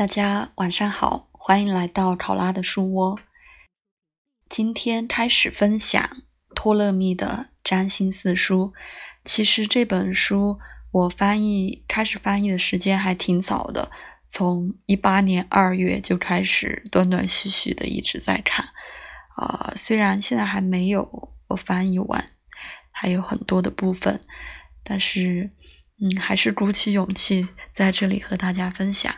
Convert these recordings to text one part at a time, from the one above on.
大家晚上好，欢迎来到考拉的书窝。今天开始分享托勒密的《占星四书》。其实这本书我翻译开始翻译的时间还挺早的，从一八年二月就开始断断续续的一直在看。啊，虽然现在还没有我翻译完，还有很多的部分，但是嗯，还是鼓起勇气在这里和大家分享。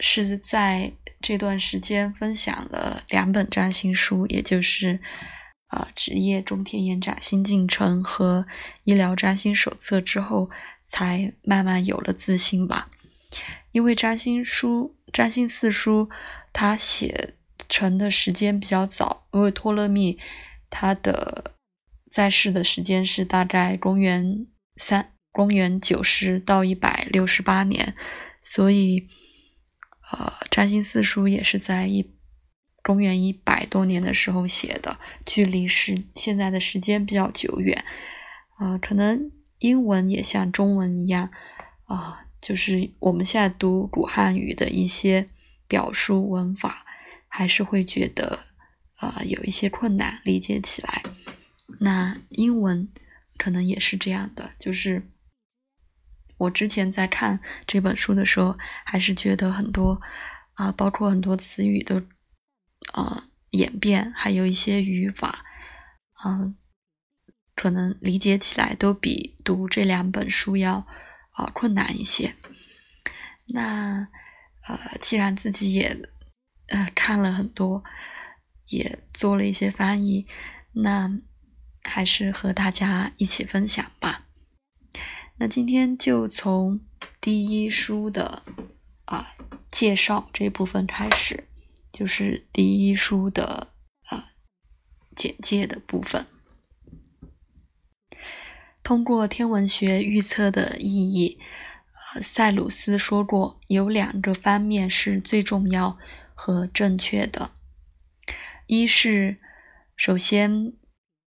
是在这段时间分享了两本占星书，也就是啊职业中天眼占新进程和医疗占星手册之后，才慢慢有了自信吧。因为占星书、占星四书，它写成的时间比较早，因为托勒密他的在世的时间是大概公元三、公元九十到一百六十八年，所以。呃，占星四书也是在一公元一百多年的时候写的，距离时现在的时间比较久远。啊，可能英文也像中文一样，啊，就是我们现在读古汉语的一些表述文法，还是会觉得呃有一些困难理解起来。那英文可能也是这样的，就是。我之前在看这本书的时候，还是觉得很多啊，包括很多词语的呃演变，还有一些语法，嗯，可能理解起来都比读这两本书要啊困难一些。那呃，既然自己也呃看了很多，也做了一些翻译，那还是和大家一起分享吧。那今天就从第一书的啊介绍这部分开始，就是第一书的啊简介的部分。通过天文学预测的意义，呃，塞鲁斯说过，有两个方面是最重要和正确的：一是首先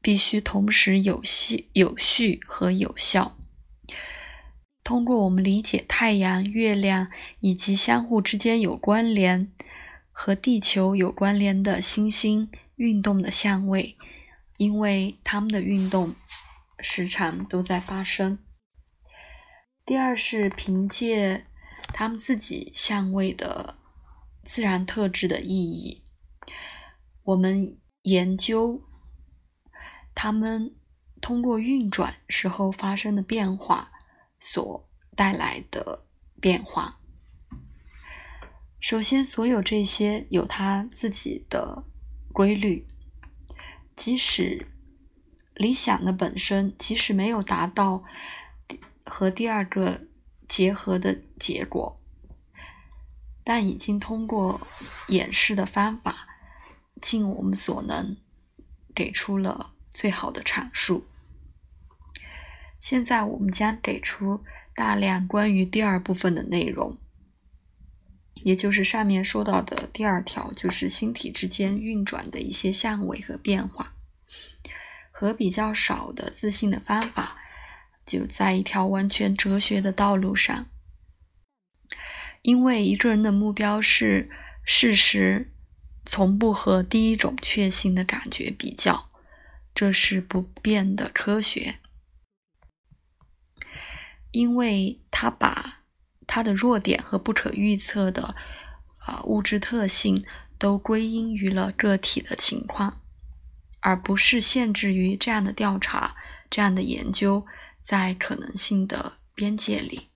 必须同时有序、有序和有效。通过我们理解太阳、月亮以及相互之间有关联、和地球有关联的星星运动的相位，因为它们的运动时常都在发生。第二是凭借他们自己相位的自然特质的意义，我们研究它们通过运转时候发生的变化。所带来的变化。首先，所有这些有它自己的规律，即使理想的本身，即使没有达到和第二个结合的结果，但已经通过演示的方法，尽我们所能，给出了最好的阐述。现在我们将给出大量关于第二部分的内容，也就是上面说到的第二条，就是星体之间运转的一些相位和变化，和比较少的自信的方法，就在一条完全哲学的道路上。因为一个人的目标是事实，从不和第一种确信的感觉比较，这是不变的科学。因为他把他的弱点和不可预测的啊物质特性都归因于了个体的情况，而不是限制于这样的调查、这样的研究在可能性的边界里。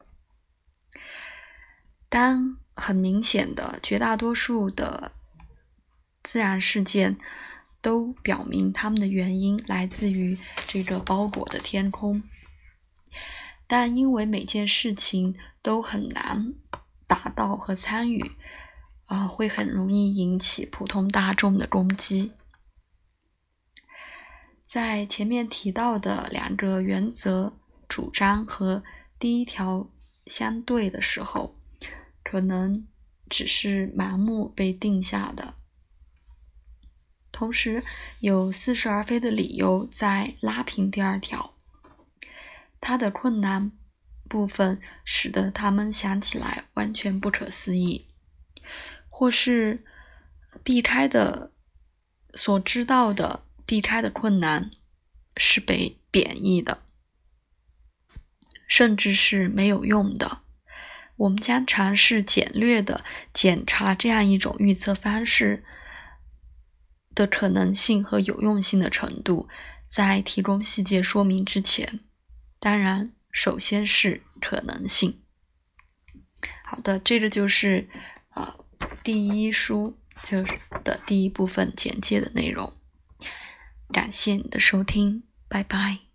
当很明显的绝大多数的自然事件都表明它们的原因来自于这个包裹的天空。但因为每件事情都很难达到和参与，啊，会很容易引起普通大众的攻击。在前面提到的两个原则主张和第一条相对的时候，可能只是盲目被定下的，同时有似是而非的理由在拉平第二条。它的困难部分使得他们想起来完全不可思议。或是避开的所知道的避开的困难是被贬义的，甚至是没有用的。我们将尝试简略的检查这样一种预测方式的可能性和有用性的程度，在提供细节说明之前，当然首先是可能性。好的，这个就是呃第一书就是的第一部分简介的内容。感谢你的收听，拜拜。